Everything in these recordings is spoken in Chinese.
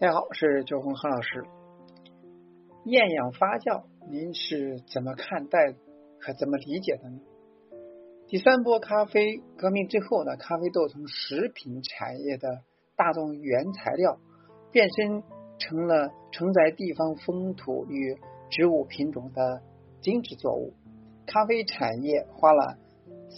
大家好，我是周红何老师。厌氧发酵，您是怎么看待和怎么理解的呢？第三波咖啡革命之后呢，咖啡豆从食品产业的大宗原材料，变身成了承载地方风土与植物品种的精致作物。咖啡产业花了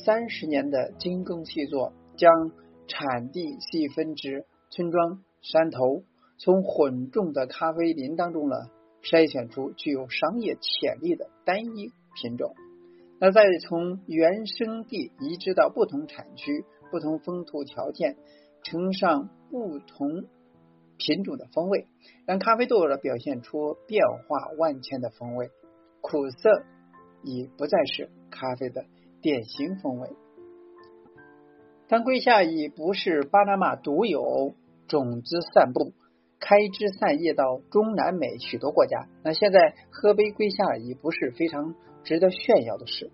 三十年的精耕细作，将产地细分至村庄、山头。从混种的咖啡林当中呢，筛选出具有商业潜力的单一品种，那再从原生地移植到不同产区、不同风土条件，呈上不同品种的风味，让咖啡豆呢表现出变化万千的风味，苦涩已不再是咖啡的典型风味。当瑰夏已不是巴拿马独有种子散布。开枝散叶到中南美许多国家，那现在喝杯瑰夏已不是非常值得炫耀的事。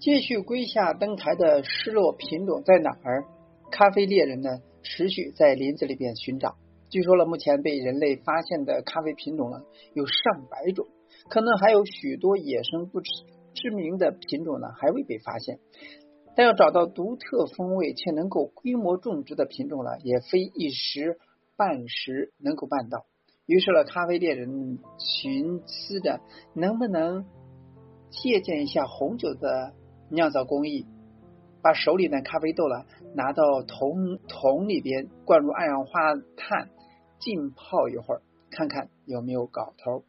继续瑰夏登台的失落品种在哪儿？咖啡猎人呢？持续在林子里边寻找。据说了，目前被人类发现的咖啡品种呢有上百种，可能还有许多野生不知知名的品种呢还未被发现。但要找到独特风味且能够规模种植的品种呢，也非一时。半时能够办到，于是呢，咖啡猎人寻思着能不能借鉴一下红酒的酿造工艺，把手里的咖啡豆呢拿到桶桶里边，灌入二氧化碳浸泡一会儿，看看有没有搞头。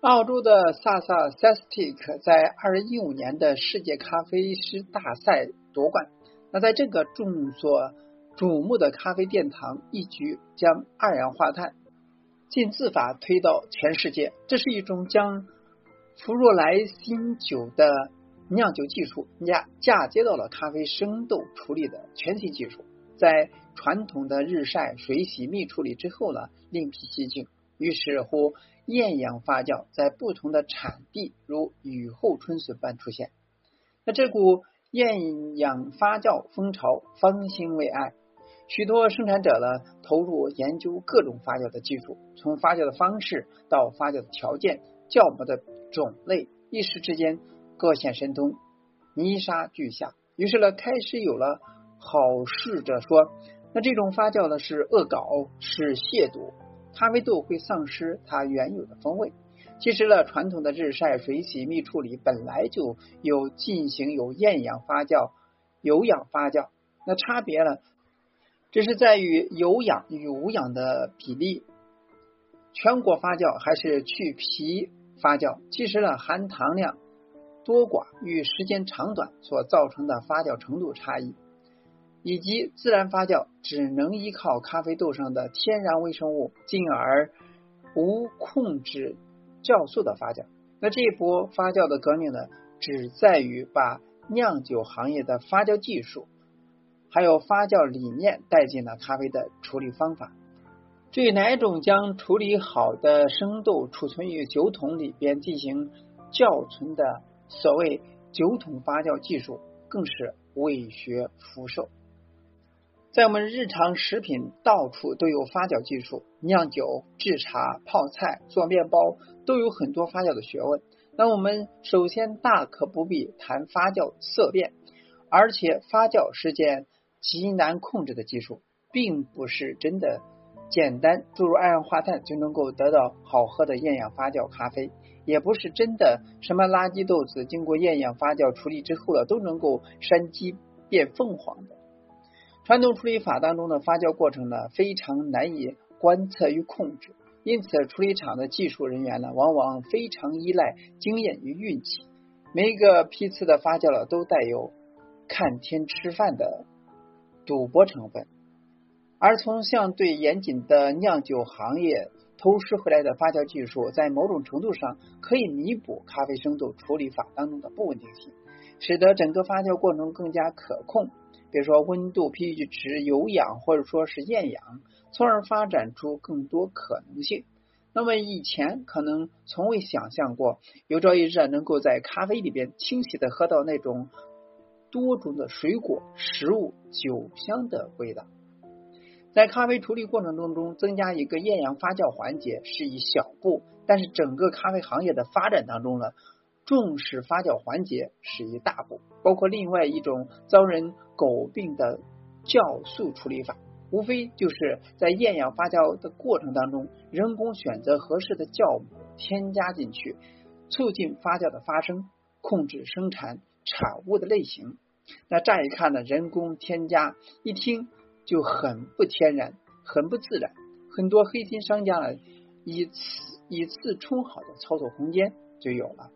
澳洲的萨萨 Sestic 在二零一五年的世界咖啡师大赛夺冠，那在这个众所。瞩目的咖啡殿堂一举将二氧化碳浸渍法推到全世界。这是一种将福若莱新酒的酿酒技术嫁嫁接到了咖啡生豆处理的全新技术。在传统的日晒、水洗、蜜处理之后呢，另辟蹊径，于是乎厌氧发酵在不同的产地如雨后春笋般出现。那这股厌氧发酵风潮方兴未艾。许多生产者呢，投入研究各种发酵的技术，从发酵的方式到发酵的条件、酵母的种类，一时之间各显神通，泥沙俱下。于是呢，开始有了好事者说：“那这种发酵呢是恶搞，是亵渎，咖啡豆会丧失它原有的风味。”其实呢，传统的日晒、水洗、蜜处理本来就有进行有厌氧发酵、有氧发酵，那差别呢？只是在于有氧与无氧的比例，全国发酵还是去皮发酵，其实呢含糖量多寡与时间长短所造成的发酵程度差异，以及自然发酵只能依靠咖啡豆上的天然微生物，进而无控制酵素的发酵。那这一波发酵的革命呢，只在于把酿酒行业的发酵技术。还有发酵理念带进了咖啡的处理方法。至于哪种将处理好的生豆储存于酒桶里边进行窖存的所谓酒桶发酵技术，更是未学福寿。在我们日常食品，到处都有发酵技术，酿酒、制茶、泡菜、做面包，都有很多发酵的学问。那我们首先大可不必谈发酵色变，而且发酵是件。极难控制的技术，并不是真的简单注入二氧化碳就能够得到好喝的厌氧发酵咖啡，也不是真的什么垃圾豆子经过厌氧发酵处理之后了都能够山鸡变凤凰的。传统处理法当中的发酵过程呢，非常难以观测与控制，因此处理厂的技术人员呢，往往非常依赖经验与运气，每一个批次的发酵了都带有看天吃饭的。赌博成分，而从相对严谨的酿酒行业偷师回来的发酵技术，在某种程度上可以弥补咖啡生豆处理法当中的不稳定性，使得整个发酵过程更加可控。比如说温度、pH 值、有氧或者说是厌氧，从而发展出更多可能性。那么以前可能从未想象过，有朝一日能够在咖啡里边清晰的喝到那种。多种的水果、食物、酒香的味道，在咖啡处理过程当中，增加一个厌氧发酵环节是一小步，但是整个咖啡行业的发展当中呢，重视发酵环节是一大步。包括另外一种遭人诟病的酵素处理法，无非就是在厌氧发酵的过程当中，人工选择合适的酵母添加进去，促进发酵的发生，控制生产产物的类型。那乍一看呢，人工添加一听就很不天然，很不自然。很多黑心商家呢，以次以次充好的操作空间就有了。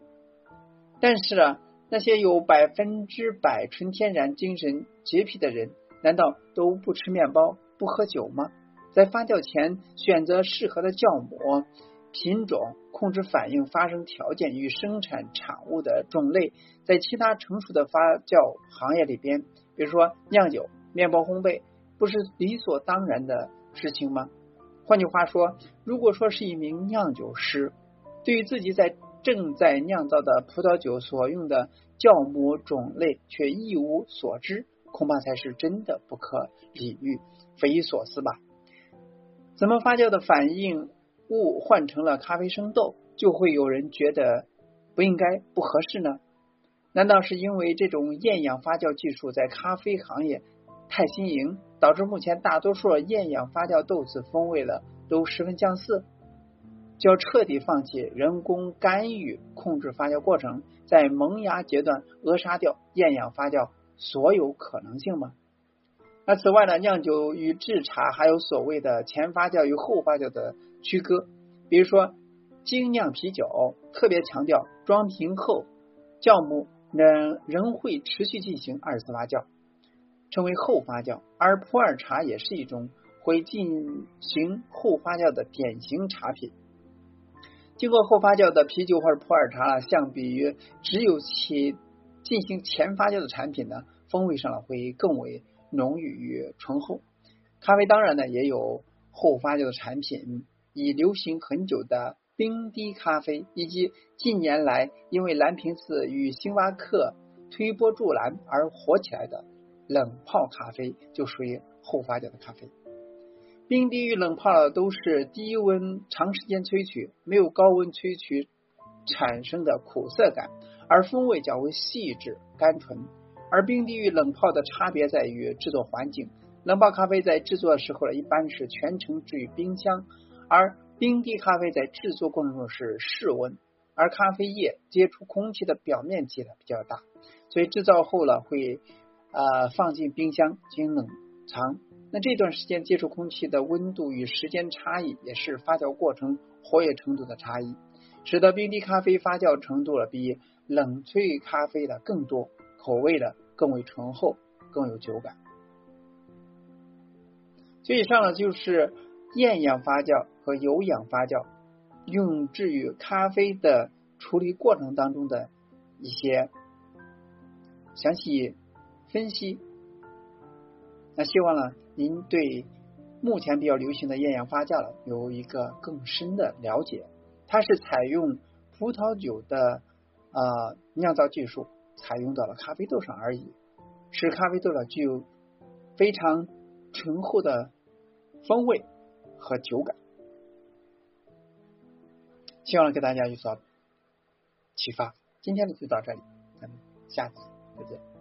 但是啊，那些有百分之百纯天然、精神洁癖的人，难道都不吃面包、不喝酒吗？在发酵前选择适合的酵母品种。控制反应发生条件与生产产物的种类，在其他成熟的发酵行业里边，比如说酿酒、面包烘焙，不是理所当然的事情吗？换句话说，如果说是一名酿酒师，对于自己在正在酿造的葡萄酒所用的酵母种类却一无所知，恐怕才是真的不可理喻、匪夷所思吧？怎么发酵的反应？物换成了咖啡生豆，就会有人觉得不应该、不合适呢？难道是因为这种厌氧发酵技术在咖啡行业太新颖，导致目前大多数厌氧发酵豆子风味的都十分相似？就要彻底放弃人工干预控制发酵过程，在萌芽阶段扼杀掉厌氧发酵所有可能性吗？那此外呢，酿酒与制茶还有所谓的前发酵与后发酵的曲哥。比如说精酿啤酒特别强调装瓶后酵母仍仍会持续进行二次发酵，称为后发酵。而普洱茶也是一种会进行后发酵的典型茶品。经过后发酵的啤酒或者普洱茶，相比于只有其进行前发酵的产品呢，风味上呢会更为。浓郁与醇厚，咖啡当然呢也有后发酵的产品，已流行很久的冰滴咖啡，以及近年来因为蓝瓶子与星巴克推波助澜而火起来的冷泡咖啡，就属于后发酵的咖啡。冰滴与冷泡都是低温长时间萃取，没有高温萃取产生的苦涩感，而风味较为细致甘醇。而冰滴与冷泡的差别在于制作环境，冷泡咖啡在制作的时候呢，一般是全程置于冰箱，而冰滴咖啡在制作过程中是室温，而咖啡液接触空气的表面积呢比较大，所以制造后呢会呃放进冰箱进行冷藏。那这段时间接触空气的温度与时间差异，也是发酵过程活跃程度的差异，使得冰滴咖啡发酵程度呢比冷萃咖啡的更多，口味的。更为醇厚，更有酒感。所以以上呢，就是厌氧发酵和有氧发酵用置于咖啡的处理过程当中的一些详细分析。那希望呢，您对目前比较流行的厌氧发酵了有一个更深的了解。它是采用葡萄酒的啊酿造技术。采用到了咖啡豆上而已，使咖啡豆呢具有非常醇厚的风味和酒感。希望给大家有所启发。今天的就到这里，咱们下次再见。